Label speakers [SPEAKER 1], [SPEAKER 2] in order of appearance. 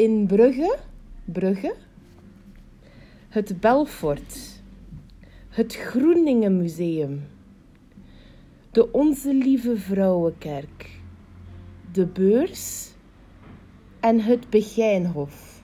[SPEAKER 1] In Brugge, Brugge, het Belfort, het Groeningen Museum, de Onze Lieve Vrouwenkerk, de Beurs en het Begijnhof.